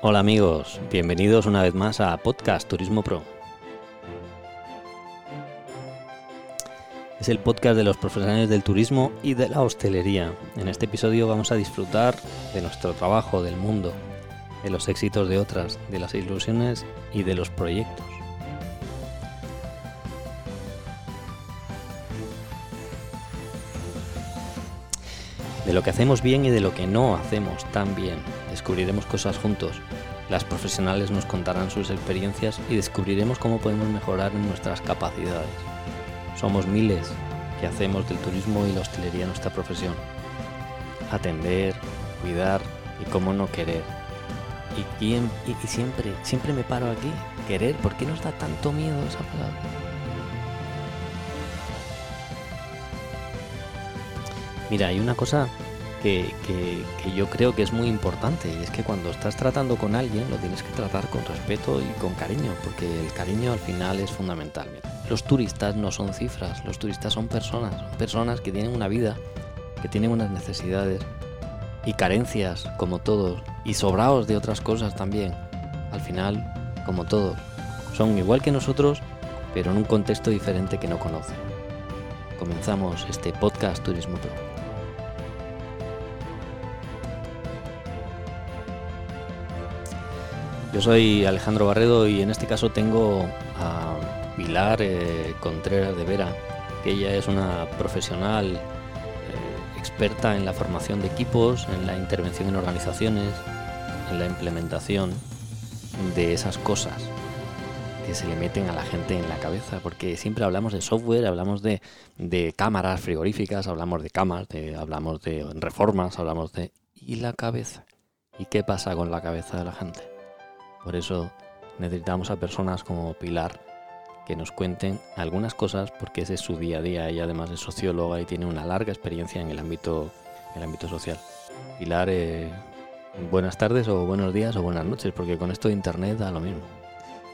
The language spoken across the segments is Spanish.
Hola amigos, bienvenidos una vez más a Podcast Turismo Pro. Es el podcast de los profesionales del turismo y de la hostelería. En este episodio vamos a disfrutar de nuestro trabajo, del mundo, de los éxitos de otras, de las ilusiones y de los proyectos. De lo que hacemos bien y de lo que no hacemos tan bien. Descubriremos cosas juntos. Las profesionales nos contarán sus experiencias y descubriremos cómo podemos mejorar nuestras capacidades. Somos miles que hacemos del turismo y la hostelería nuestra profesión. Atender, cuidar y cómo no querer. Y, y siempre, siempre me paro aquí. Querer, ¿por qué nos da tanto miedo esa palabra? Mira, hay una cosa que, que, yo creo que es muy importante y es que cuando estás tratando con alguien lo tienes que tratar con respeto y con cariño, porque el cariño al final es fundamental. Los turistas no son cifras, los turistas son personas, son personas que tienen una vida, que tienen unas necesidades y carencias como todos y sobrados de otras cosas también. Al final, como todos, son igual que nosotros, pero en un contexto diferente que no conocen. Comenzamos este podcast Turismo Pro. Yo soy Alejandro Barredo y en este caso tengo a Pilar eh, Contreras de Vera, que ella es una profesional eh, experta en la formación de equipos, en la intervención en organizaciones, en la implementación de esas cosas que se le meten a la gente en la cabeza, porque siempre hablamos de software, hablamos de, cámaras frigoríficas, hablamos de camas, hablamos de reformas, hablamos de... ¿Y la cabeza? ¿Y qué pasa con la cabeza de la gente? Por eso necesitamos a personas como Pilar que nos cuenten algunas cosas porque ese es su día a día. Ella además es socióloga y tiene una larga experiencia en el ámbito, en el ámbito social. Pilar, eh, buenas tardes o buenos días o buenas noches porque con esto de internet da lo mismo.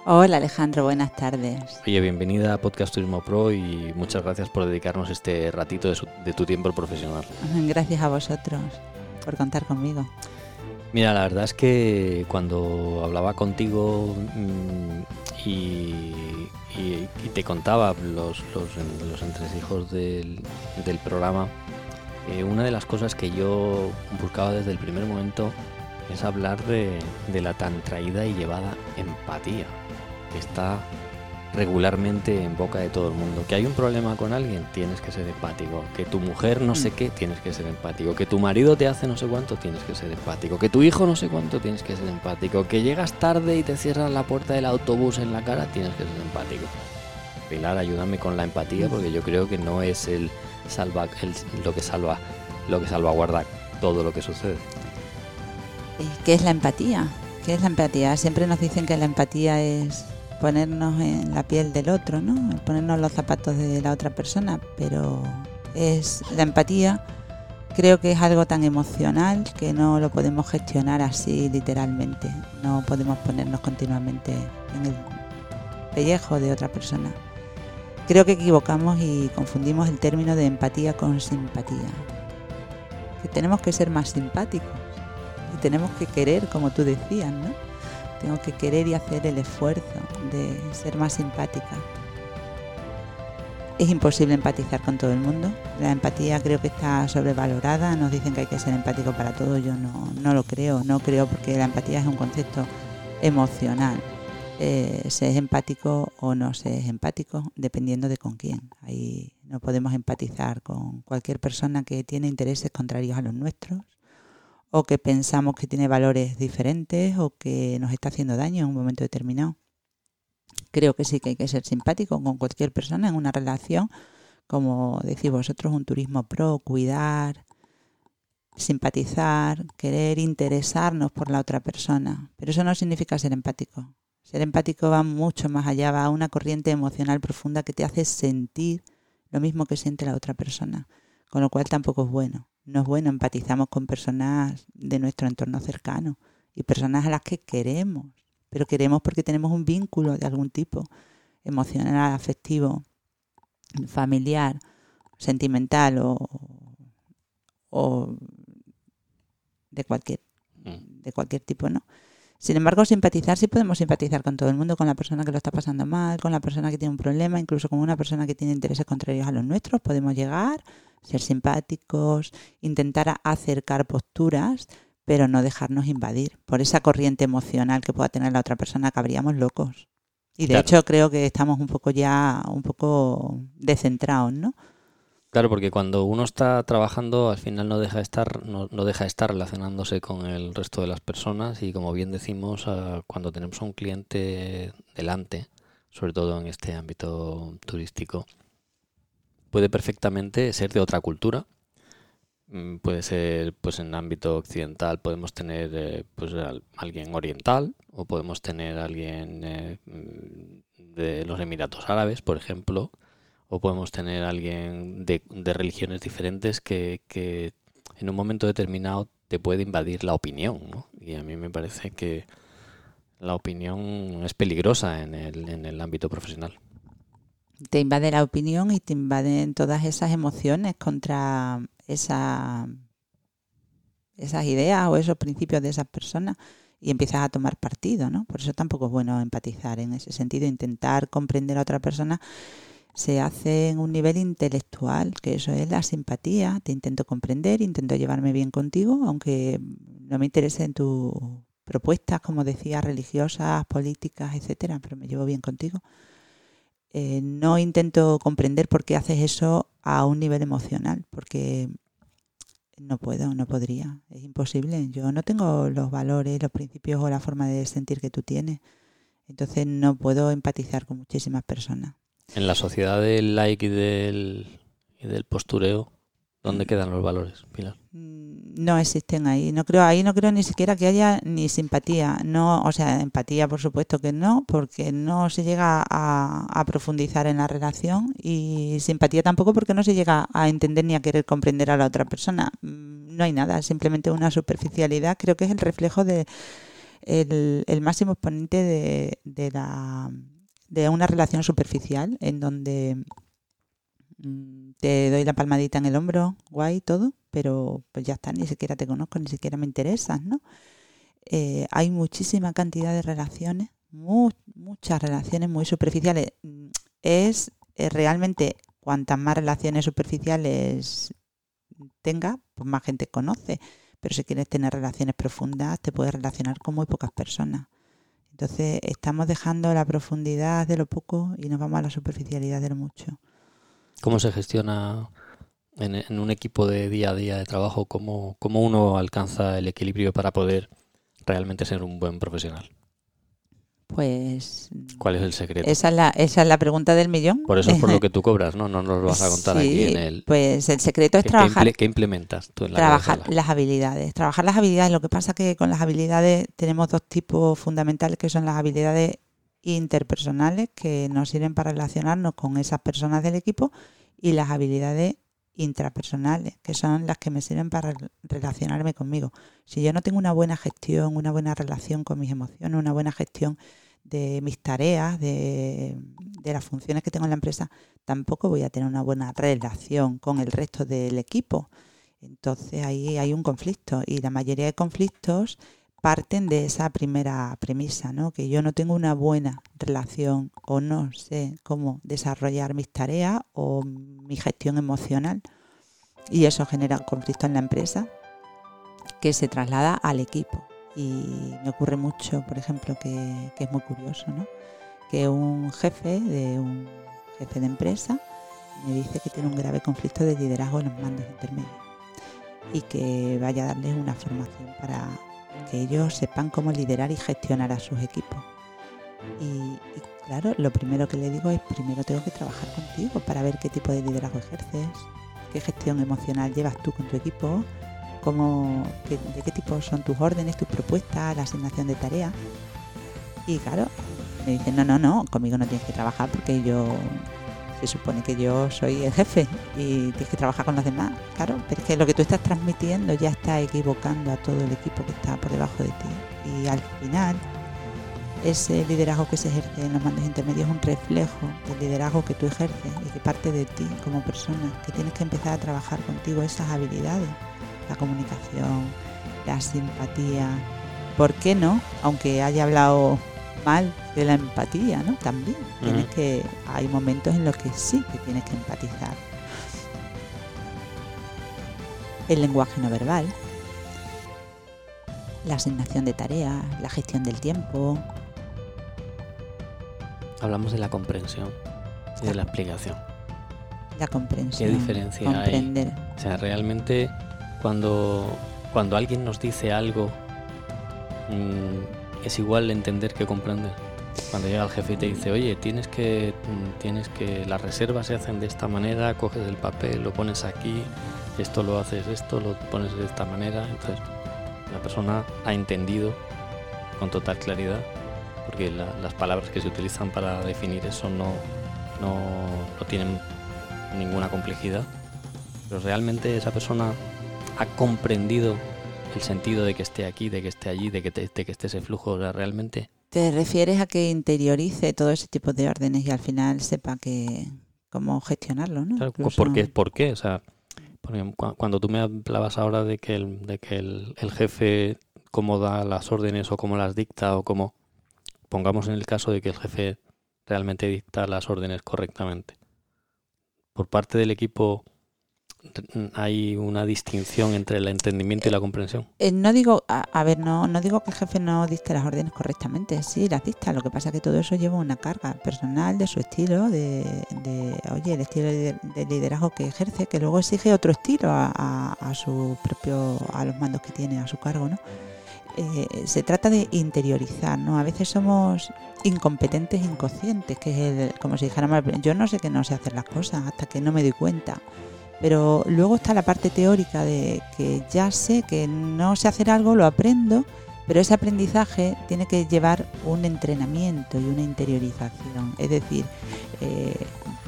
Hola Alejandro, buenas tardes. Oye, bienvenida a Podcast Turismo Pro y muchas gracias por dedicarnos este ratito de, su, de tu tiempo profesional. Gracias a vosotros por contar conmigo. Mira, la verdad es que cuando hablaba contigo y, y, y, te contaba los, los, los entresijos del, del programa, eh, una de las cosas que yo buscaba desde el primer momento es hablar de, de la tan traída y llevada empatía. Que está regularmente en boca de todo el mundo. Que hay un problema con alguien, tienes que ser empático. Que tu mujer no sé qué, tienes que ser empático. Que tu marido te hace no sé cuánto, tienes que ser empático. Que tu hijo no sé cuánto, tienes que ser empático. Que llegas tarde y te cierran la puerta del autobús en la cara, tienes que ser empático. Pilar, ayúdame con la empatía porque yo creo que no es el salva el, lo que salva lo que salvaguarda todo lo que sucede. ¿Qué es la empatía? ¿Qué es la empatía? Siempre nos dicen que la empatía es ponernos en la piel del otro, ¿no? ponernos los zapatos de la otra persona, pero es la empatía creo que es algo tan emocional que no lo podemos gestionar así literalmente. No podemos ponernos continuamente en el pellejo de otra persona. Creo que equivocamos y confundimos el término de empatía con simpatía. Que tenemos que ser más simpáticos y tenemos que querer, como tú decías, ¿no? Tengo que querer y hacer el esfuerzo de ser más simpática. Es imposible empatizar con todo el mundo. La empatía creo que está sobrevalorada. Nos dicen que hay que ser empático para todo. Yo no, no lo creo. No creo porque la empatía es un concepto emocional. Eh, se es empático o no se es empático dependiendo de con quién. Ahí no podemos empatizar con cualquier persona que tiene intereses contrarios a los nuestros o que pensamos que tiene valores diferentes o que nos está haciendo daño en un momento determinado. Creo que sí que hay que ser simpático con cualquier persona en una relación, como decís vosotros, un turismo pro, cuidar, simpatizar, querer interesarnos por la otra persona. Pero eso no significa ser empático. Ser empático va mucho más allá, va a una corriente emocional profunda que te hace sentir lo mismo que siente la otra persona, con lo cual tampoco es bueno. No es bueno, empatizamos con personas de nuestro entorno cercano y personas a las que queremos, pero queremos porque tenemos un vínculo de algún tipo, emocional, afectivo, familiar, sentimental o, o de cualquier de cualquier tipo, ¿no? Sin embargo, simpatizar sí podemos simpatizar con todo el mundo, con la persona que lo está pasando mal, con la persona que tiene un problema, incluso con una persona que tiene intereses contrarios a los nuestros. Podemos llegar, ser simpáticos, intentar acercar posturas, pero no dejarnos invadir por esa corriente emocional que pueda tener la otra persona, que habríamos locos. Y de hecho creo que estamos un poco ya, un poco descentrados, ¿no? Claro, porque cuando uno está trabajando, al final no deja de estar, no, deja de estar relacionándose con el resto de las personas y como bien decimos, ah, cuando tenemos a un cliente delante, sobre todo en este ámbito turístico, puede perfectamente ser de otra cultura. Mm, puede ser, pues en ámbito occidental podemos tener eh, pues alguien oriental o podemos tener alguien eh, mm, de los Emiratos Árabes, por ejemplo, o podemos tener alguien de, religiones diferentes que, en un momento determinado te puede invadir la opinión, ¿no? Y a mí me parece que la opinión es peligrosa en el, ámbito profesional. Te invade la opinión y te invaden todas esas emociones contra esa, esas ideas o esos principios de esas personas y empiezas a tomar partido, ¿no? Por eso tampoco es bueno empatizar en ese sentido, intentar comprender a otra persona se hace en un nivel intelectual, que eso es la simpatía. Te intento comprender, intento llevarme bien contigo, aunque no me interese en tus propuestas, como decía, religiosas, políticas, etcétera, pero me llevo bien contigo. Eh, no intento comprender por qué haces eso a un nivel emocional, porque no puedo, no podría, es imposible. Yo no tengo los valores, los principios o la forma de sentir que tú tienes. Entonces no puedo empatizar con muchísimas personas. En la sociedad del like y del, y del postureo, ¿dónde quedan los valores, Pilar? Mm, no existen ahí. No creo ahí no creo ni siquiera que haya ni simpatía. No, o sea, empatía por supuesto que no, porque no se llega a, a profundizar en la relación y simpatía tampoco porque no se llega a entender ni a querer comprender a la otra persona. Mm, no hay nada, simplemente una superficialidad. Creo que es el reflejo de el, el máximo exponente de, de la de una relación superficial en donde mm, te doy la palmadita en el hombro, guay, todo, pero pues ya está, ni siquiera te conozco, ni siquiera me interesas, ¿no? Eh, hay muchísima cantidad de relaciones, muchas relaciones muy superficiales. Es eh, realmente cuantas más relaciones superficiales tenga, pues más gente conoce. Pero si quieres tener relaciones profundas, te puedes relacionar con muy pocas personas. Entonces estamos dejando la profundidad de lo poco y nos vamos a la superficialidad de lo mucho. ¿Cómo se gestiona en, un equipo de día a día de trabajo? ¿Cómo, ¿Cómo uno alcanza el equilibrio para poder realmente ser un buen profesional? Pues. ¿Cuál es el secreto? Esa es la, esa es la pregunta del millón. Por eso es por lo que tú cobras, ¿no? No nos lo vas a contar aquí en el. Pues el secreto es trabajar. ¿Qué implementas tú en la Trabajar las habilidades. Trabajar las habilidades. Lo que pasa que con las habilidades tenemos dos tipos fundamentales que son las habilidades interpersonales que nos sirven para relacionarnos con esas personas del equipo y las habilidades intrapersonales, que son las que me sirven para relacionarme conmigo. Si yo no tengo una buena gestión, una buena relación con mis emociones, una buena gestión de mis tareas, de, las funciones que tengo en la empresa, tampoco voy a tener una buena relación con el resto del equipo. Entonces ahí hay un conflicto y la mayoría de conflictos parten de esa primera premisa, ¿no? que yo no tengo una buena relación o no sé cómo desarrollar mis tareas o mi gestión emocional y eso genera conflicto en la empresa que se traslada al equipo. Y me ocurre mucho, por ejemplo, que, es muy curioso, ¿no? que un jefe de un jefe de empresa me dice que tiene un grave conflicto de liderazgo en los mandos intermedios y que vaya a darles una formación para que ellos sepan cómo liderar y gestionar a sus equipos. Y, claro, lo primero que le digo es, primero tengo que trabajar contigo para ver qué tipo de liderazgo ejerces, qué gestión emocional llevas tú con tu equipo, cómo, de qué tipo son tus órdenes, tus propuestas, la asignación de tareas. Y claro, me dicen, no, no, no, conmigo no tienes que trabajar porque yo, se supone que yo soy el jefe y tienes que trabajar con los demás. Claro, pero es que lo que tú estás transmitiendo ya está equivocando a todo el equipo que está por debajo de ti. Y al final, ese liderazgo que se ejerce en los mandos intermedios es un reflejo del liderazgo que tú ejerces y que parte de ti como persona, que tienes que empezar a trabajar contigo esas habilidades la comunicación, la simpatía. ¿Por qué no aunque haya hablado mal de la empatía, ¿no? También tienes que hay momentos en los que sí que tienes que empatizar. El lenguaje no verbal, la asignación de tareas, la gestión del tiempo, Hablamos de la comprensión y de la explicación. la comprensión. ¿Qué diferencia hay? O sea, realmente cuando, cuando alguien nos dice algo, mm, es igual entender que comprender. Cuando llega el jefe y te dice, oye, tienes que, mm, tienes que, las reservas se hacen de esta manera, coges el papel, lo pones aquí, esto lo haces esto, lo pones de esta manera. Entonces, la persona ha entendido con total claridad, porque la- las palabras que se utilizan para definir eso no, no, no tienen ninguna complejidad. Pero realmente esa persona ha comprendido el sentido de que esté aquí, de que esté allí, de que, te- de que esté ese flujo. O sea, realmente Te refieres a que interiorice todo ese tipo de órdenes y al final sepa que cómo gestionarlo, ¿no? Claro, Incluso- ¿Por qué? ¿Por qué? O sea, porque cuando tú me hablabas ahora de que el, de que el, el jefe cómo da las órdenes o cómo las dicta o cómo pongamos en el caso de que el jefe realmente dicta las órdenes correctamente. Por parte del equipo hay una distinción entre el entendimiento y la comprensión. Eh, no digo, a, ver, no, digo que el jefe no dicte las órdenes correctamente, sí, las dicta, lo que pasa es que todo eso lleva una carga personal de su estilo, de, de, oye, el estilo de, de liderazgo que ejerce, que luego exige otro estilo a, a- a su propio, a los mandos que tiene a su cargo, ¿no? Eh, se trata de interiorizar, ¿no? A veces somos incompetentes inconscientes, que es el, como si dijéramos, yo no sé que no sé hacer las cosas hasta que no me doy cuenta. Pero luego está la parte teórica de que ya sé que no sé hacer algo, lo aprendo, pero ese aprendizaje tiene que llevar un entrenamiento y una interiorización. Es decir, eh,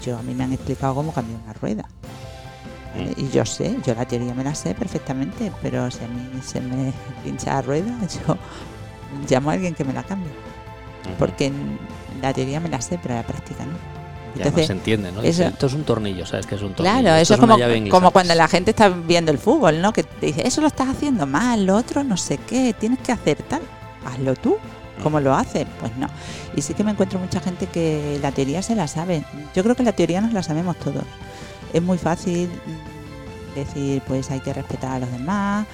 yo a mí me han explicado cómo cambiar una rueda. ¿vale? Y yo sé, yo la teoría me la sé perfectamente, pero si a mí se me pincha la rueda, yo llamo a alguien que me la cambie. Porque la teoría me la sé, pero la práctica no. Y además se entiende, ¿no? eso- Esto es un tornillo, ¿sabes? Que es un tornillo. Claro, Esto eso es como, como cuando la gente está viendo el fútbol, ¿no? Que te dice, eso lo estás haciendo mal, lo otro no sé qué, tienes que hacer tal. Hazlo tú. ¿Cómo lo haces? Pues no. Y sí que me encuentro mucha gente que la teoría se la sabe. Yo creo que la teoría nos la sabemos todos. Es muy fácil mm, decir, pues hay que respetar a los demás,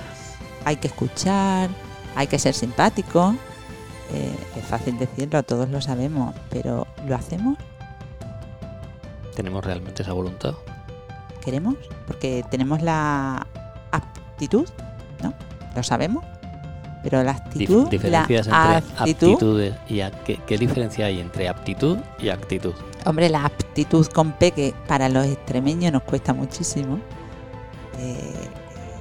hay que escuchar, hay que ser simpático. Eh, es fácil decirlo, todos lo sabemos, pero ¿lo hacemos? ¿Tenemos realmente esa voluntad? queremos, porque tenemos la aptitud, ¿no? Lo sabemos, pero la Dif- actitud, diferencias la entre actitud, aptitudes y a- ¿qué, qué diferencia hay entre aptitud y actitud? hombre, la aptitud con P que para los extremeños nos cuesta muchísimo, eh,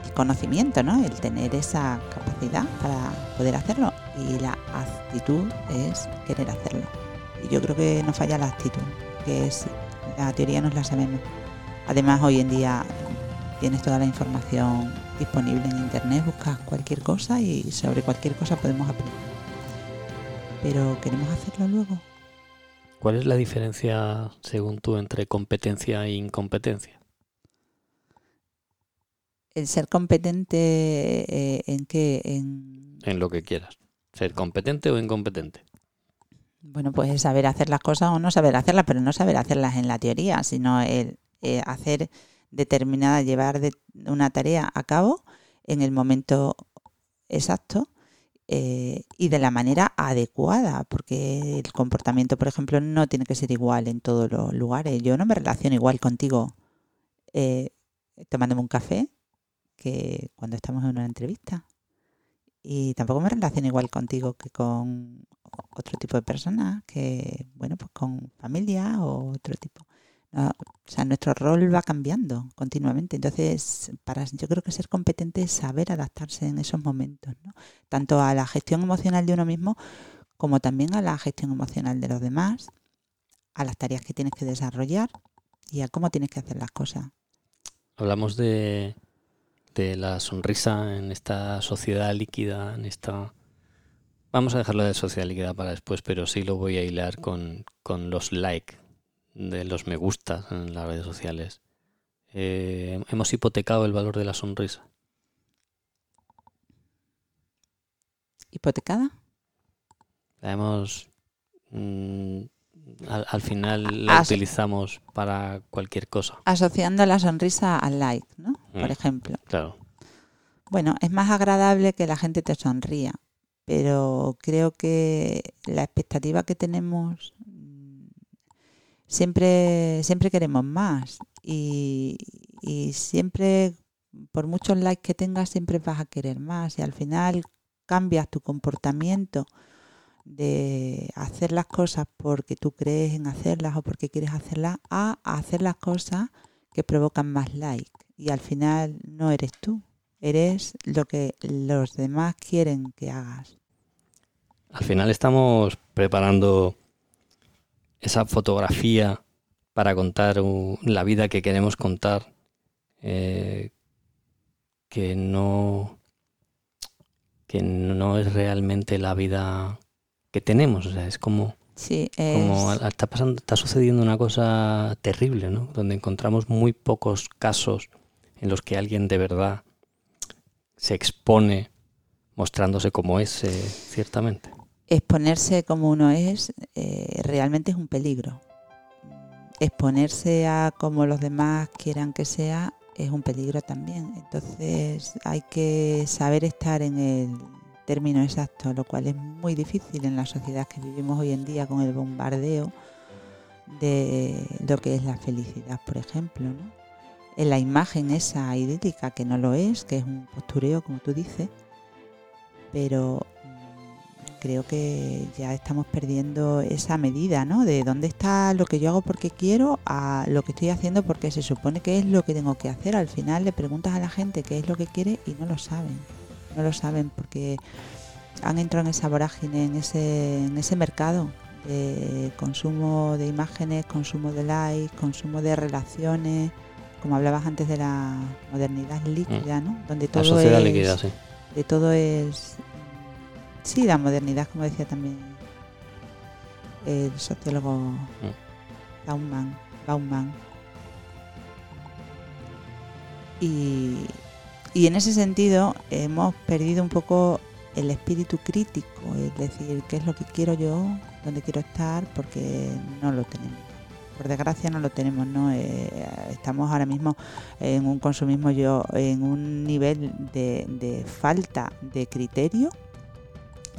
el conocimiento, ¿no? El tener esa capacidad para poder hacerlo y la actitud es querer hacerlo. Y yo creo que nos falla la actitud, que es la teoría nos la sabemos. Además, hoy en día tienes toda la información disponible en internet, buscas cualquier cosa y sobre cualquier cosa podemos aprender. Pero queremos hacerlo luego. ¿Cuál es la diferencia, según tú, entre competencia e incompetencia? El ser competente eh, en qué, en En lo que quieras. ¿Ser competente o incompetente? Bueno, pues saber hacer las cosas o no saber hacerlas, pero no saber hacerlas en la teoría, sino el eh, hacer determinada, llevar de- una tarea a cabo en el momento exacto eh, y de la manera adecuada, porque el comportamiento, por ejemplo, no tiene que ser igual en todos los lugares. Yo no me relaciono igual contigo eh, tomándome un café que cuando estamos en una entrevista. Y tampoco me relaciono igual contigo que con otro tipo de personas, que, bueno, pues con familia o otro tipo. O sea, nuestro rol va cambiando continuamente. Entonces, para yo creo que ser competente es saber adaptarse en esos momentos, ¿no? Tanto a la gestión emocional de uno mismo como también a la gestión emocional de los demás, a las tareas que tienes que desarrollar y a cómo tienes que hacer las cosas. Hablamos de, de la sonrisa en esta sociedad líquida, en esta... Vamos a dejarlo de líquida para después, pero sí lo voy a hilar con, con los like, de los me gustas en las redes sociales. Eh, hemos hipotecado el valor de la sonrisa. ¿Hipotecada? La hemos, mm, al, al final la As- utilizamos para cualquier cosa. Asociando la sonrisa al like, ¿no? Por Mm. ejemplo. Claro. Bueno, es más agradable que la gente te sonría, pero creo que la expectativa que tenemos mm, siempre, siempre queremos más y, y siempre, por muchos likes que tengas, siempre vas a querer más y al final cambias tu comportamiento de hacer las cosas porque tú crees en hacerlas o porque quieres hacerlas a hacer las cosas que provocan más like y al final no eres tú, eres lo que los demás quieren que hagas. Al final estamos preparando esa fotografía para contar la vida que queremos contar, eh, que no que no es realmente la vida que tenemos. O sea, es como, Sí, es, como está pasando, está sucediendo una cosa terrible, ¿no? Donde encontramos muy pocos casos en los que alguien de verdad se expone mostrándose como es, eh, ciertamente. exponerse como uno es eh, realmente es un peligro. Exponerse a como los demás quieran que sea es un peligro también. Entonces hay que saber estar en el término exacto, lo cual es muy difícil en la sociedad que vivimos hoy en día con el bombardeo de lo que es la felicidad, por ejemplo, ¿no? En la imagen esa idílica que no lo es, que es un postureo, como tú dices, pero mm, creo que ya estamos perdiendo esa medida, ¿no? De dónde está lo que yo hago porque quiero a lo que estoy haciendo porque se supone que es lo que tengo que hacer. Al final le preguntas a la gente qué es lo que quiere y no lo saben. No lo saben porque han entrado en esa vorágine, en ese, en ese mercado de consumo de imágenes, consumo de likes, consumo de relaciones, como hablabas antes de la modernidad líquida, ¿no? Donde La todo sociedad es líquida, sí. de todo es sí la modernidad como decía también el sociólogo Bauman Bauman. Y, y en ese sentido hemos perdido un poco el espíritu crítico es decir qué es lo que quiero yo dónde quiero estar porque no lo tenemos por desgracia no lo tenemos no Eh, estamos ahora mismo en un consumismo yo en un nivel de, de falta de criterio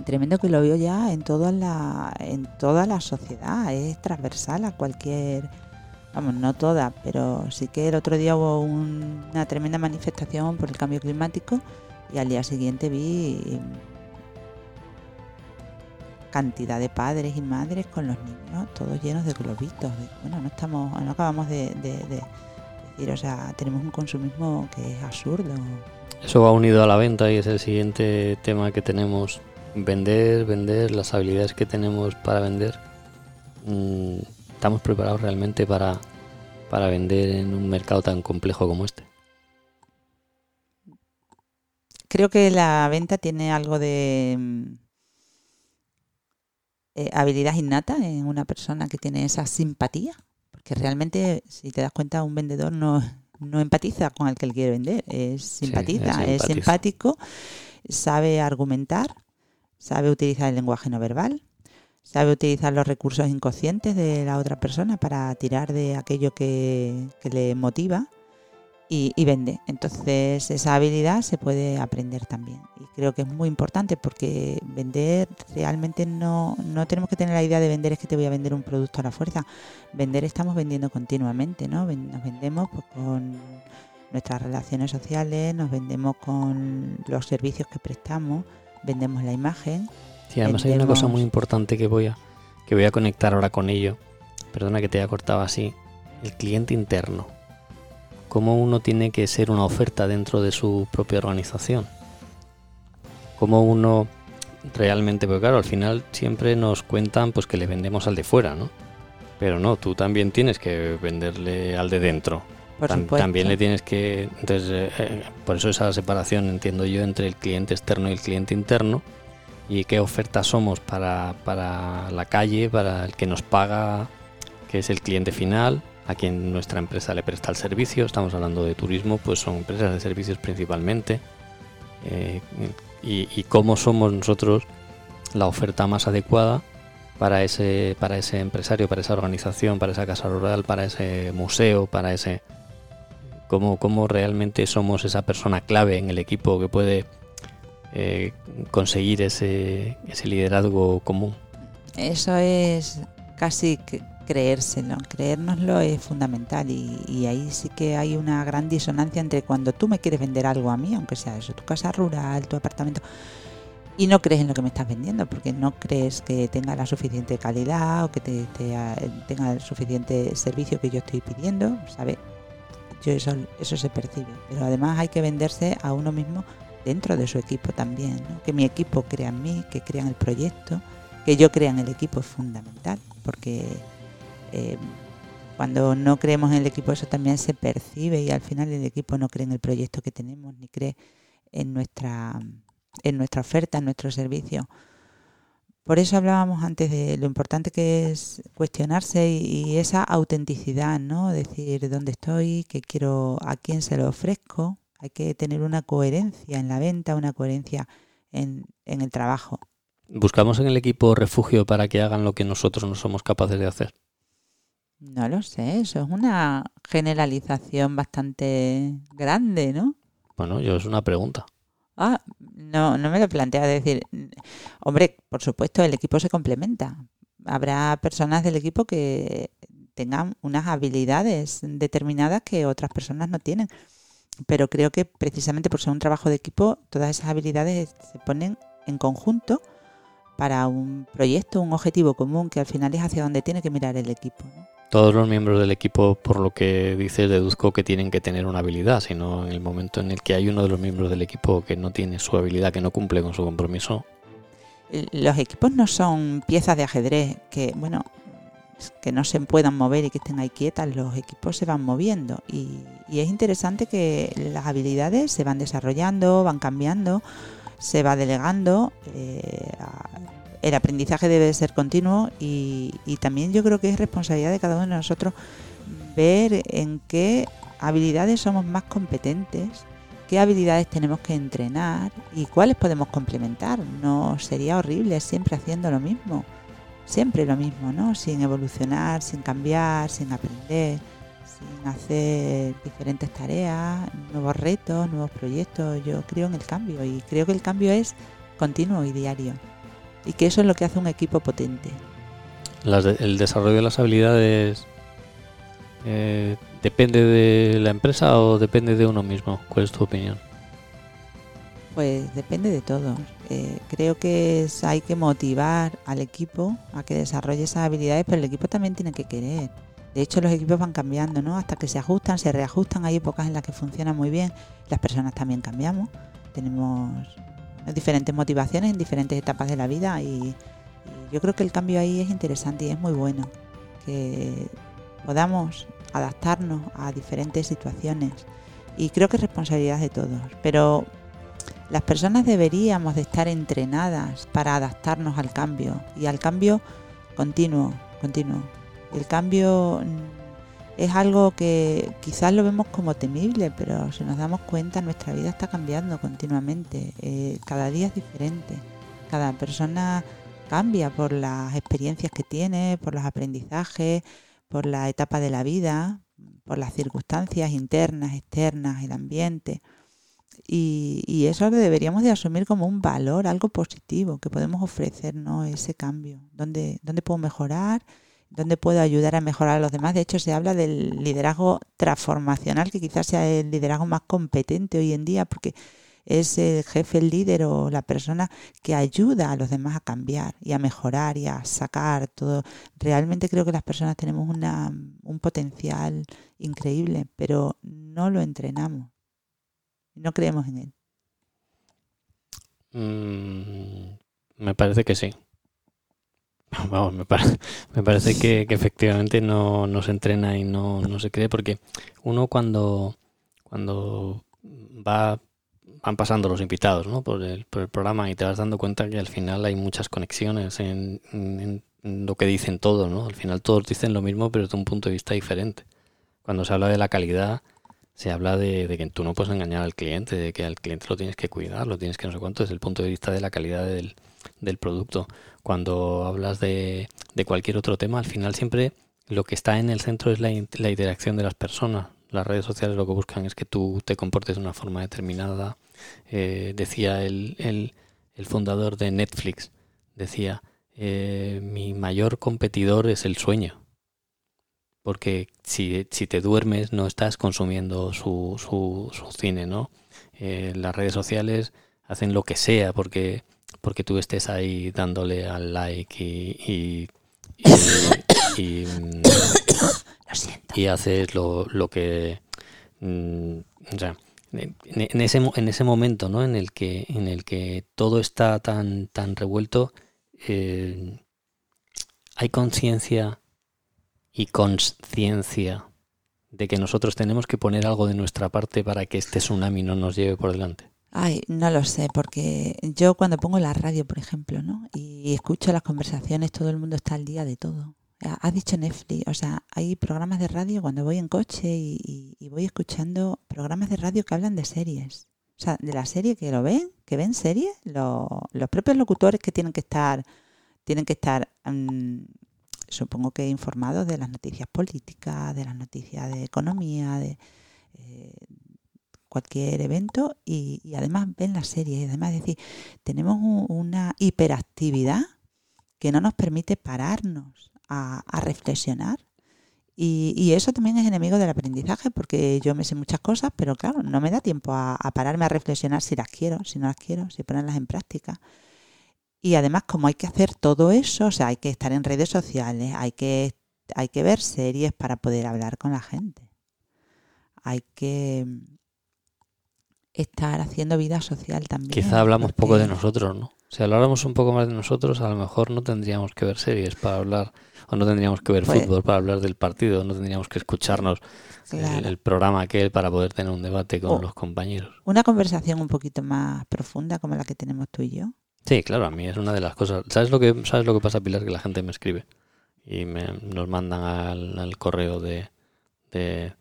tremendo que lo veo ya en toda la en toda la sociedad. Es transversal a cualquier vamos no toda pero sí que el otro día hubo un- una tremenda manifestación por el cambio climático y al día siguiente vi cantidad de padres y madres con los niños todos llenos de globitos bueno no estamos no acabamos de, de- de decir o sea tenemos un consumismo que es absurdo Eso va unido a la venta y es el siguiente tema que tenemos. Vender, vender, las habilidades que tenemos para vender. Mm, ¿Estamos preparados realmente para, para vender en un mercado tan complejo como este? creo que la venta tiene algo de mm, eh, habilidad innata en una persona que tiene esa simpatía, porque realmente, si te das cuenta, un vendedor no, no empatiza con el que le quiere vender, es simpatiza, es simpatiza. simpático, sabe argumentar, sabe utilizar el lenguaje no verbal, sabe utilizar los recursos inconscientes de la otra persona para tirar de aquello que, que le motiva y, y vende. Entonces esa habilidad se puede aprender también. Y creo que es muy importante porque vender realmente no, no tenemos que tener la idea de vender es que te voy a vender un producto a la fuerza. Vender estamos vendiendo continuamente, ¿no? Nos vendemos pues, con nuestras relaciones sociales, nos vendemos con los servicios que prestamos, vendemos la imagen. Sí, además hay una cosa muy importante que voy a, que voy a conectar ahora con ello. Perdona que te haya cortado así. El cliente interno. Cómo uno tiene que ser una oferta dentro de su propia organización. Cómo uno realmente, porque claro, al final siempre nos cuentan pues que le vendemos al de fuera, ¿no? Pero no, tú también tienes que venderle al de dentro. Supuesto. También le tienes que. Entonces, eh, eh, por eso esa separación, entiendo yo, entre el cliente externo y el cliente interno. Y qué oferta somos para, para la calle, para el que nos paga, que es el cliente final, a quien nuestra empresa le presta el servicio. Estamos hablando de turismo, pues son empresas de servicios principalmente. Eh, y, cómo somos nosotros la oferta más adecuada para ese, para ese empresario, para esa organización, para esa casa rural, para ese museo, para ese... Cómo, cómo realmente somos esa persona clave en el equipo que puede eh, conseguir ese, ese liderazgo común. Eso es casi creérselo, creérnoslo es fundamental y, ahí sí que hay una gran disonancia entre cuando tú me quieres vender algo a mí, aunque sea eso, tu casa rural, tu apartamento, y no crees en lo que me estás vendiendo, porque no crees que tenga la suficiente calidad o que te, tenga el suficiente servicio que yo estoy pidiendo, ¿sabes? Yo eso, eso se percibe, pero además hay que venderse a uno mismo dentro de su equipo también, que mi equipo crea en mí, que crea en el proyecto, que yo crea en el equipo es fundamental, porque eh, cuando no creemos en el equipo eso también se percibe y al final el equipo no cree en el proyecto que tenemos ni cree en nuestra, en nuestra oferta, en nuestro servicio. Por eso hablábamos antes de lo importante que es cuestionarse y, esa autenticidad, ¿no? Decir dónde estoy, qué quiero, a quién se lo ofrezco. Hay que tener una coherencia en la venta, una coherencia en, en el trabajo. ¿Buscamos en el equipo refugio para que hagan lo que nosotros no somos capaces de hacer? No lo sé, eso es una generalización bastante grande, ¿no? Bueno, yo es una pregunta. Ah, no, no me lo plantea decir, hombre, por supuesto, el equipo se complementa. Habrá personas del equipo que tengan unas habilidades determinadas que otras personas no tienen. Pero creo que precisamente por ser un trabajo de equipo, todas esas habilidades se ponen en conjunto para un proyecto, un objetivo común que al final es hacia donde tiene que mirar el equipo. ¿no? Todos los miembros del equipo, por lo que dices, deduzco que tienen que tener una habilidad, sino en el momento en el que hay uno de los miembros del equipo que no tiene su habilidad, que no cumple con su compromiso. Los equipos no son piezas de ajedrez que, bueno, que no se puedan mover y que estén ahí quietas, los equipos se van moviendo y, es interesante que las habilidades se van desarrollando, van cambiando, se va delegando. Eh, el aprendizaje debe ser continuo y, también yo creo que es responsabilidad de cada uno de nosotros ver en qué habilidades somos más competentes, qué habilidades tenemos que entrenar y cuáles podemos complementar. No sería horrible siempre haciendo lo mismo, siempre lo mismo, ¿no? Sin evolucionar, sin cambiar, sin aprender, sin hacer diferentes tareas, nuevos retos, nuevos proyectos. Yo creo en el cambio y creo que el cambio es continuo y diario y que eso es lo que hace un equipo potente. ¿El desarrollo de las habilidades eh, depende de la empresa o depende de uno mismo? ¿Cuál es tu opinión? Pues depende de todo. Eh, creo que hay que motivar al equipo a que desarrolle esas habilidades, pero el equipo también tiene que querer. De hecho, los equipos van cambiando, ¿no? Hasta que se ajustan, se reajustan. Hay épocas en las que funcionan muy bien. Las personas también cambiamos. Tenemos diferentes motivaciones en diferentes etapas de la vida y, yo creo que el cambio ahí es interesante y es muy bueno que podamos adaptarnos a diferentes situaciones y creo que es responsabilidad de todos. Pero las personas deberíamos de estar entrenadas para adaptarnos al cambio y al cambio continuo continuo. El cambio es algo que quizás lo vemos como temible, pero si nos damos cuenta nuestra vida está cambiando continuamente. Eh, cada día es diferente. Cada persona cambia por las experiencias que tiene, por los aprendizajes, por la etapa de la vida, por las circunstancias internas, externas, el ambiente. Y, eso lo deberíamos de asumir como un valor, algo positivo que podemos ofrecernos ese cambio. ¿Dónde, dónde puedo mejorar? Dónde puedo ayudar a mejorar a los demás. De hecho, se habla del liderazgo transformacional, que quizás sea el liderazgo más competente hoy en día, porque es el jefe, el líder o la persona que ayuda a los demás a cambiar y a mejorar y a sacar todo. Realmente creo que las personas tenemos una, un potencial increíble, pero no lo entrenamos. No creemos en él. Mm, me parece que sí. Vamos, me, parece que, efectivamente no, se entrena y no, se cree porque uno cuando, cuando va van pasando los invitados ¿no? por, el, por el programa y te vas dando cuenta que al final hay muchas conexiones en, lo que dicen todos, ¿no? Al final todos dicen lo mismo pero desde un punto de vista diferente. Cuando se habla de la calidad, se habla de, de, que tú no puedes engañar al cliente, de que al cliente lo tienes que cuidar, lo tienes que no sé cuánto, desde el punto de vista de la calidad del, del producto. Cuando hablas de, de cualquier otro tema, al final siempre lo que está en el centro es la, la interacción de las personas. Las redes sociales lo que buscan es que tú te comportes de una forma determinada. Eh, decía el, el, el, fundador de Netflix, decía, eh, mi mayor competidor es el sueño. Porque si, si te duermes no estás consumiendo su, su, su cine, ¿no? Eh, las redes sociales hacen lo que sea porque, porque tú estés ahí dándole al like y, y, y, y, y haces lo, lo que... Mm, o sea, en ese, en ese momento ¿no? en, el que, en el que todo está tan, tan revuelto, eh, hay conciencia y consciencia de que nosotros tenemos que poner algo de nuestra parte para que este tsunami no nos lleve por delante. Ay, no lo sé, porque yo cuando pongo la radio, por ejemplo, ¿no? Y escucho las conversaciones, todo el mundo está al día de todo. Ha dicho Netflix, o sea, hay programas de radio cuando voy en coche y, voy escuchando programas de radio que hablan de series. O sea, de la serie que lo ven, que ven series, lo, los propios locutores que tienen que estar, tienen que estar, um, supongo que informados de las noticias políticas, de las noticias de economía, de eh, cualquier evento y, además ven la serie. Y además, es decir, tenemos un, una hiperactividad que no nos permite pararnos a, reflexionar. Y, y, eso también es enemigo del aprendizaje, porque yo me sé muchas cosas, pero claro, no me da tiempo a, a, pararme a reflexionar si las quiero, si no las quiero, si ponerlas en práctica. Y además, como hay que hacer todo eso, o sea, hay que estar en redes sociales, hay que, hay que ver series para poder hablar con la gente. Hay que estar haciendo vida social también. Quizá hablamos porque... poco de nosotros, ¿no? Si habláramos un poco más de nosotros, a lo mejor no tendríamos que ver series para hablar o no tendríamos que ver pues, fútbol para hablar del partido, no tendríamos que escucharnos claro. el, el, programa aquel para poder tener un debate con los compañeros. Una conversación un poquito más profunda como la que tenemos tú y yo. Sí, claro, a mí es una de las cosas. ¿Sabes lo que sabes lo que pasa, Pilar? Que la gente me escribe y me, nos mandan al, al correo de, de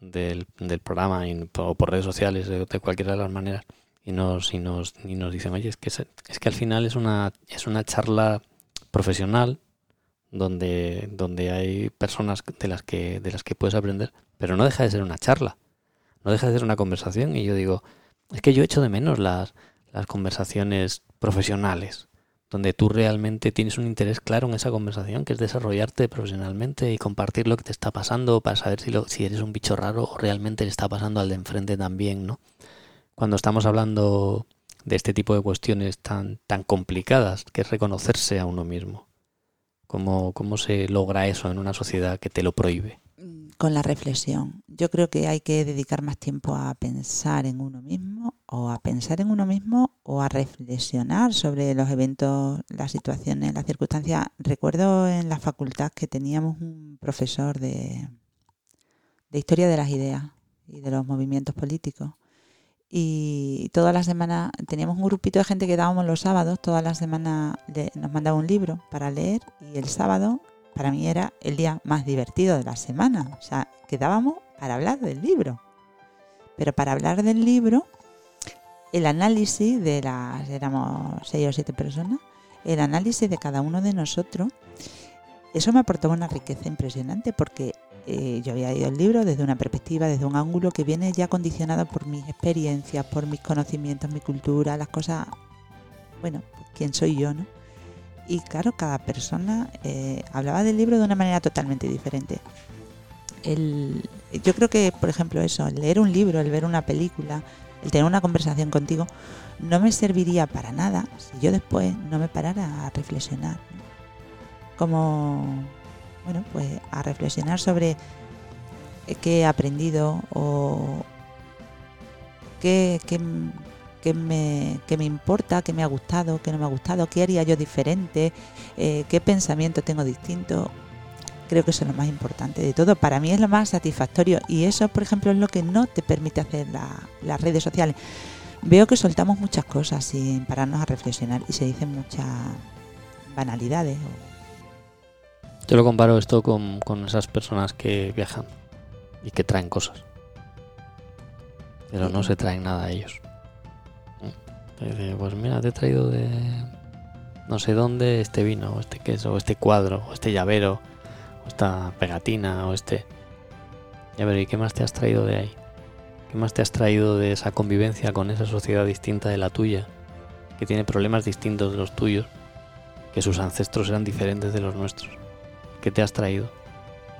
del, del, programa o por redes sociales de, de, cualquiera de las maneras y nos y nos y nos dicen oye es que es, es que al final es una es una charla profesional donde, donde hay personas de las que, de las que puedes aprender, pero no deja de ser una charla, no deja de ser una conversación. Y yo digo, es que yo echo de menos las, las conversaciones profesionales, donde tú realmente tienes un interés claro en esa conversación, que es desarrollarte profesionalmente y compartir lo que te está pasando para saber si, lo, si eres un bicho raro o realmente le está pasando al de enfrente también, ¿no? Cuando estamos hablando de este tipo de cuestiones tan, tan complicadas, que es reconocerse a uno mismo. ¿Cómo, ¿Cómo se logra eso en una sociedad que te lo prohíbe? Con la reflexión. Yo creo que hay que dedicar más tiempo a pensar en uno mismo o a pensar en uno mismo o a reflexionar sobre los eventos, las situaciones, las circunstancias. Recuerdo en la facultad que teníamos un profesor de, de historia de las ideas y de los movimientos políticos y todas las semanas teníamos un grupito de gente que dábamos los sábados, todas las semanas nos mandaba un libro para leer y el sábado para mí era el día más divertido de la semana, o sea, quedábamos para hablar del libro. Pero para hablar del libro, el análisis de las, éramos seis o siete personas, el análisis de cada uno de nosotros, eso me aportó una riqueza impresionante porque eh, yo había leído el libro desde una perspectiva, desde un ángulo que viene ya condicionado por mis experiencias, por mis conocimientos, mi cultura, las cosas, bueno, quién soy yo, ¿no? Y claro, cada persona eh, hablaba del libro de una manera totalmente diferente. El, yo creo que, por ejemplo, eso, leer un libro, el ver una película, el tener una conversación contigo, no me serviría para nada si yo después no me parara a reflexionar. Como bueno, pues a reflexionar sobre qué he aprendido o qué, qué, qué, me, qué me importa, qué me ha gustado, qué no me ha gustado, qué haría yo diferente, eh, qué pensamiento tengo distinto. Creo que eso es lo más importante de todo. Para mí es lo más satisfactorio y eso, por ejemplo, es lo que no te permite hacer la, las redes sociales. Veo que soltamos muchas cosas sin pararnos a reflexionar y se dicen muchas banalidades yo lo comparo esto con, con, esas personas que viajan y que traen cosas. Pero no se traen nada a ellos. Pues mira, te he traído de, no sé dónde este vino, o este queso, o este cuadro, o este llavero, o esta pegatina, o este... Ya ver, ¿y qué más te has traído de ahí? ¿Qué más te has traído de esa convivencia con esa sociedad distinta de la tuya, que tiene problemas distintos de los tuyos, que sus ancestros eran diferentes de los nuestros? ¿Qué te has traído?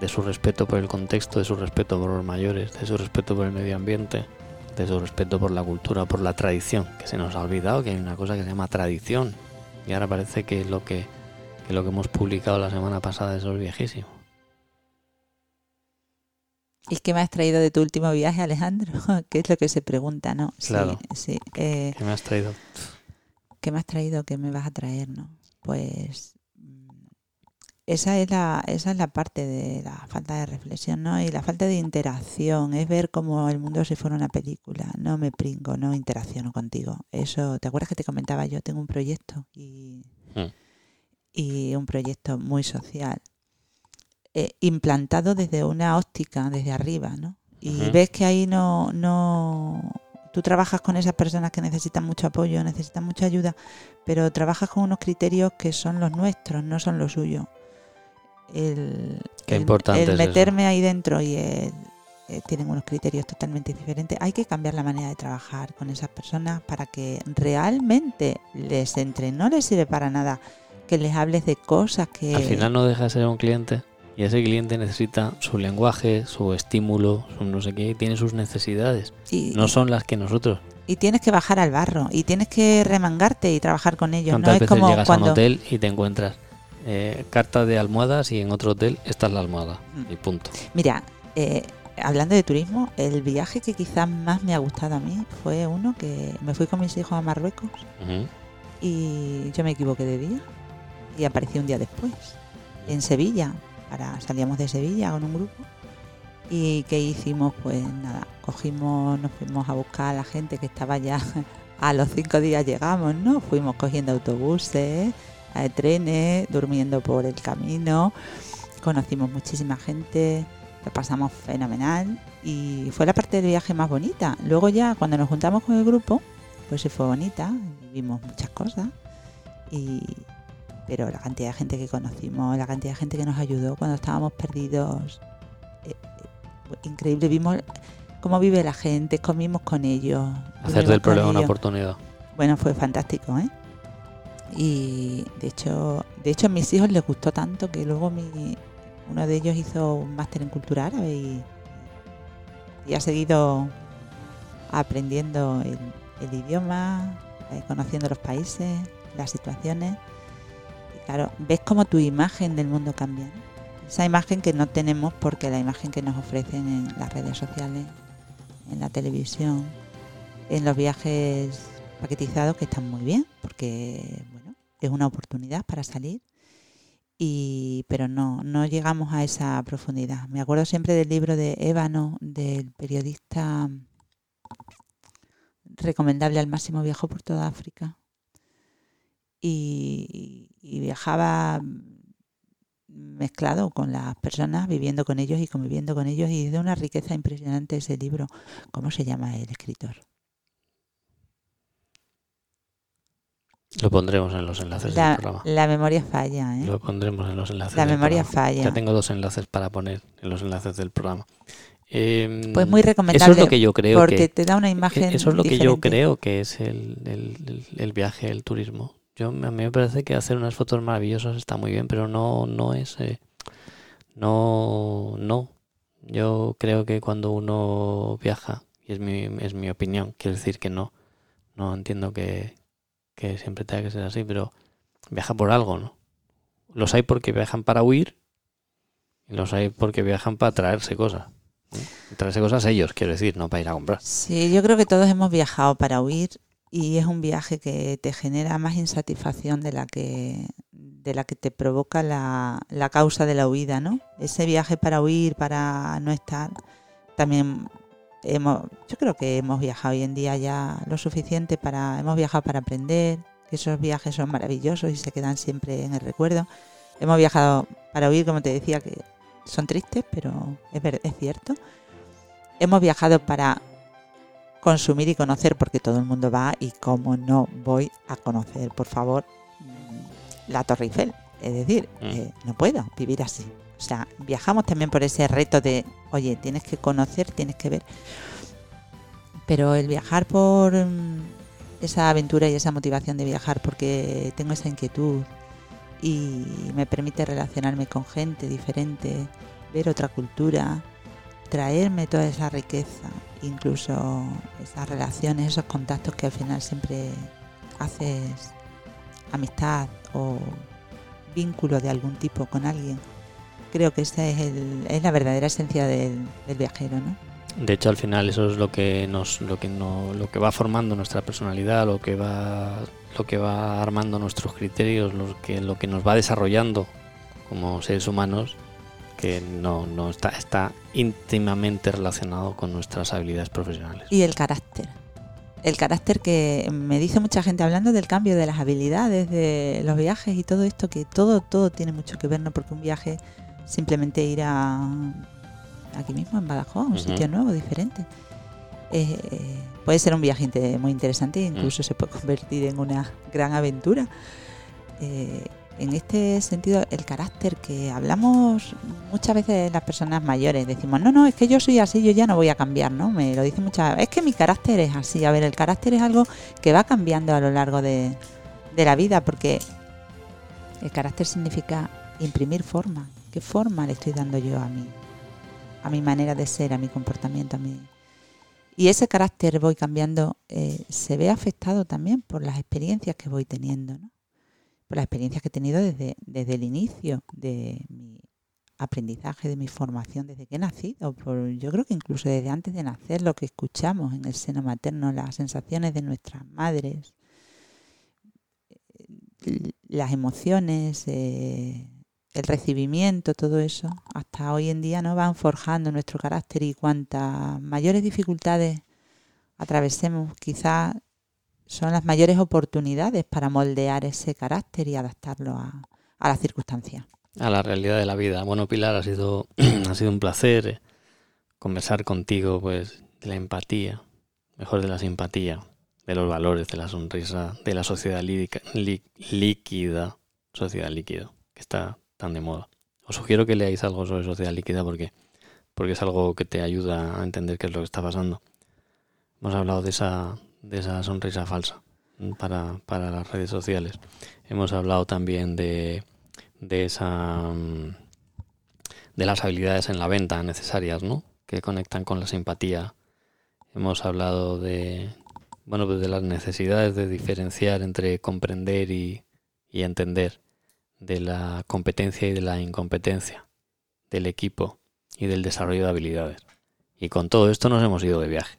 De su respeto por el contexto, de su respeto por los mayores, de su respeto por el medio ambiente, de su respeto por la cultura, por la tradición, que se nos ha olvidado que hay una cosa que se llama tradición. Y ahora parece que lo que, que lo que hemos publicado la semana pasada es viejísimo. ¿Y qué me has traído de tu último viaje, Alejandro? ¿Qué es lo que se pregunta, no? Claro. Sí, eh, ¿Qué me has traído? ¿Qué me has traído? ¿Qué me vas a traer, no? Pues esa es la esa es la parte de la falta de reflexión no y la falta de interacción es ver como el mundo si fuera una película. No me pringo no interacciono contigo. Eso te acuerdas que te comentaba yo tengo un proyecto y Hmm. y un proyecto muy social eh, implantado desde una óptica desde arriba no y ves que ahí no no tú trabajas con esas personas que necesitan mucho apoyo necesitan mucha ayuda pero trabajas con unos criterios que son los nuestros no son los suyos el, Qué el- importante el es eso. meterme ahí dentro y el- eh, tienen unos criterios totalmente diferentes. Hay que cambiar la manera de trabajar con esas personas para que realmente les entre. No les sirve para nada que les hables de cosas que... Al final no deja de ser un cliente y ese cliente necesita su lenguaje, su estímulo, su no sé qué, tiene sus necesidades. y, No son las que nosotros. y tienes que bajar al barro y tienes que remangarte y trabajar con ellos. No ¿Cuántas es veces como llegas a un hotel y te encuentras eh, carta de almohadas y en otro hotel está la almohada? Mm. Y punto. Mira, eh, hablando de turismo, el viaje que quizás más me ha gustado a mí fue uno que me fui con mis hijos a Marruecos y yo me equivoqué de día y aparecí un día después en Sevilla. Para, salíamos de Sevilla con un grupo y ¿qué hicimos? Pues nada, cogimos, nos fuimos a buscar a la gente que estaba ya a los cinco días llegamos, ¿no? Fuimos cogiendo autobuses, eh, trenes, durmiendo por el camino, conocimos muchísima gente, lo pasamos fenomenal y fue la parte del viaje más bonita. Luego ya cuando nos juntamos con el grupo, pues sí fue bonita, vimos muchas cosas y pero la cantidad de gente que conocimos, la cantidad de gente que nos ayudó cuando estábamos perdidos, eh, eh, increíble, vimos cómo vive la gente, comimos con ellos. Hacer del problema una oportunidad. Bueno, fue fantástico, ¿eh? Y de hecho, de hecho a mis hijos les gustó tanto que luego mi, uno de ellos hizo un máster en cultura árabe y, ha seguido aprendiendo el, idioma, eh, conociendo los países, las situaciones. Y claro, ves cómo tu imagen del mundo cambia. Esa imagen que no tenemos porque la imagen que nos ofrecen en las redes sociales, en la televisión, en los viajes paquetizados que están muy bien porque es una oportunidad para salir y pero no no llegamos a esa profundidad. Me acuerdo siempre del libro de Ébano del periodista recomendable al máximo viajó por toda África. Y, y viajaba mezclado con las personas viviendo con ellos y conviviendo con ellos y de una riqueza impresionante ese libro cómo se llama el escritor Lo pondremos en los enlaces La, del programa. la memoria falla, ¿eh? Lo pondremos en los enlaces La del memoria programa. falla. Ya tengo dos enlaces para poner en los enlaces del programa. Eh, Pues muy recomendable. Eso es lo que yo creo porque que te da una imagen. eso es lo que yo creo que es el, el- el- el viaje, el turismo. Yo a mí me parece que hacer unas fotos maravillosas está muy bien, pero no no es eh, no no. Yo creo que cuando uno viaja y es mi es mi opinión, quiero decir que no no entiendo que que siempre tenga que ser así, pero viaja por algo, ¿no? Los hay porque viajan para huir y los hay porque viajan para traerse cosas. Traerse cosas ellos, quiero decir, no para ir a comprar. Sí, yo creo que todos hemos viajado para huir y es un viaje que te genera más insatisfacción de la que de la que te provoca la, la causa de la huida, ¿no? Ese viaje para huir, para no estar, también hemos, yo creo que hemos viajado hoy en día ya lo suficiente para, hemos viajado para aprender, que esos viajes son maravillosos y se quedan siempre en el recuerdo. Hemos viajado para huir, como te decía, que son tristes, pero es, ver- es cierto. Hemos viajado para consumir y conocer, porque todo el mundo va y cómo no voy a conocer, por favor. la Torre Eiffel. Es decir, Mm. eh, no puedo vivir así. O sea, viajamos también por ese reto de, oye, tienes que conocer, tienes que ver. Pero el viajar por mm, esa aventura y esa motivación de viajar, porque tengo esa inquietud y me permite relacionarme con gente diferente, ver otra cultura, traerme toda esa riqueza, incluso esas relaciones, esos contactos que al final siempre haces amistad o vínculo de algún tipo con alguien. Creo que esa es, el- es la verdadera esencia del, del viajero, ¿no? De hecho, al final eso es lo que nos, lo que no, lo que va formando nuestra personalidad, lo que va, lo que va armando nuestros criterios, lo que, lo que nos va desarrollando como seres humanos, que no, no está, está íntimamente relacionado con nuestras habilidades profesionales. Y el carácter. El carácter que me dice mucha gente hablando del cambio de las habilidades, de los viajes y todo esto, que todo, todo tiene mucho que ver, ¿no? Porque un viaje simplemente ir a aquí mismo en Badajoz, a un sitio nuevo, diferente. eh, puede ser un viaje muy interesante e Mm. incluso se puede convertir en una gran aventura. Eh, en este sentido, el carácter que hablamos muchas veces las personas mayores, decimos, no, no, es que yo soy así, yo ya no voy a cambiar, ¿no? Me lo dicen muchas veces, es que mi carácter es así. A ver, el carácter es algo que va cambiando a lo largo de, de la vida, porque el carácter significa imprimir forma. ¿Qué forma le estoy dando yo a mí? A mi manera de ser, a mi comportamiento, a mi... Y ese carácter voy cambiando, eh, se ve afectado también por las experiencias que voy teniendo, ¿no? Por las experiencias que he tenido desde, desde el inicio de mi aprendizaje, de mi formación, desde que he nacido. Yo creo que incluso desde antes de nacer, lo que escuchamos en el seno materno, las sensaciones de nuestras madres, eh, las emociones, eh, el recibimiento, todo eso, hasta hoy en día no van forjando nuestro carácter y cuantas mayores dificultades atravesemos, quizás son las mayores oportunidades para moldear ese carácter y adaptarlo a, a las circunstancias. a la realidad de la vida. Bueno, Pilar, ha sido, ha sido un placer conversar contigo, pues, de la empatía, mejor de la simpatía, de los valores, de la sonrisa, de la sociedad lídica- lí- líquida, sociedad líquida, que está tan de moda. Os sugiero que leáis algo sobre sociedad líquida porque, porque es algo que te ayuda a entender qué es lo que está pasando. Hemos hablado de esa, de esa sonrisa falsa para, para las redes sociales. Hemos hablado también de, de esa mm, de las habilidades en la venta necesarias, ¿no? Que conectan con la simpatía. Hemos hablado de bueno, pues de las necesidades de diferenciar entre comprender y, y entender, de la competencia y de la incompetencia, del equipo y del desarrollo de habilidades. Y con todo esto nos hemos ido de viaje.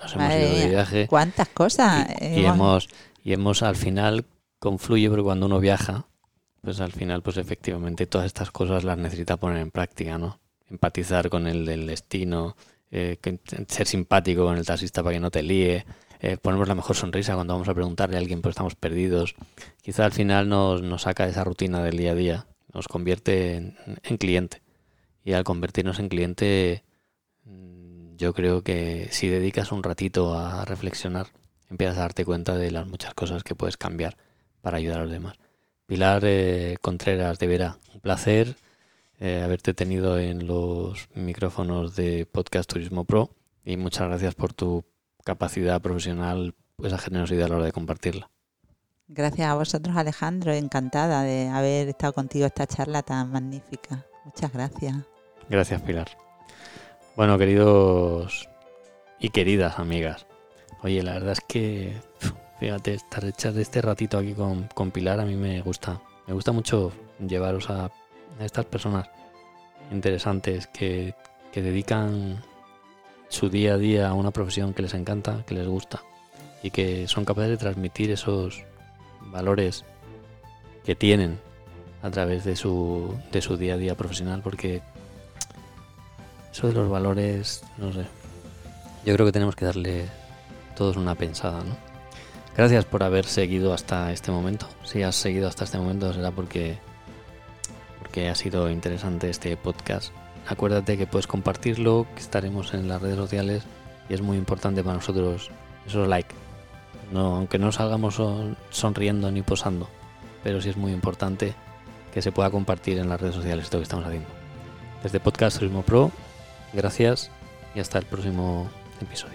Nos hemos ido de viaje ¿Cuántas cosas? y, y hemos y hemos al final confluye porque cuando uno viaja pues al final pues efectivamente todas estas cosas las necesita poner en práctica no empatizar con el del destino eh, ser simpático con el taxista para que no te líe eh, ponernos la mejor sonrisa cuando vamos a preguntarle a alguien pues estamos perdidos quizá al final nos, nos saca de esa rutina del día a día nos convierte en, en cliente y al convertirnos en cliente mm, yo creo que si dedicas un ratito a reflexionar empiezas a darte cuenta de las muchas cosas que puedes cambiar para ayudar a los demás. Pilar eh, Contreras de Vera, un placer eh, haberte tenido en los micrófonos de Podcast Turismo Pro y muchas gracias por tu capacidad profesional, esa generosidad a la hora de compartirla. Gracias a vosotros, Alejandro. Encantada de haber estado contigo esta charla tan magnífica. Muchas gracias. Gracias, Pilar. Bueno, queridos y queridas amigas, oye, la verdad es que, fíjate, estar echar este ratito aquí con, con Pilar a mí me gusta. Me gusta mucho llevaros a, a estas personas interesantes que, que dedican su día a día a una profesión que les encanta, que les gusta y que son capaces de transmitir esos valores que tienen a través de su, de su día a día profesional porque eso de los valores, no sé. Yo creo que tenemos que darle todos una pensada, ¿no? Gracias por haber seguido hasta este momento. Si has seguido hasta este momento será porque porque ha sido interesante este podcast. Acuérdate que puedes compartirlo, que estaremos en las redes sociales y es muy importante para nosotros esos like. No, aunque no salgamos son- sonriendo ni posando, pero sí es muy importante que se pueda compartir en las redes sociales esto que estamos haciendo. Desde Podcast Turismo Pro, gracias y hasta el próximo episodio.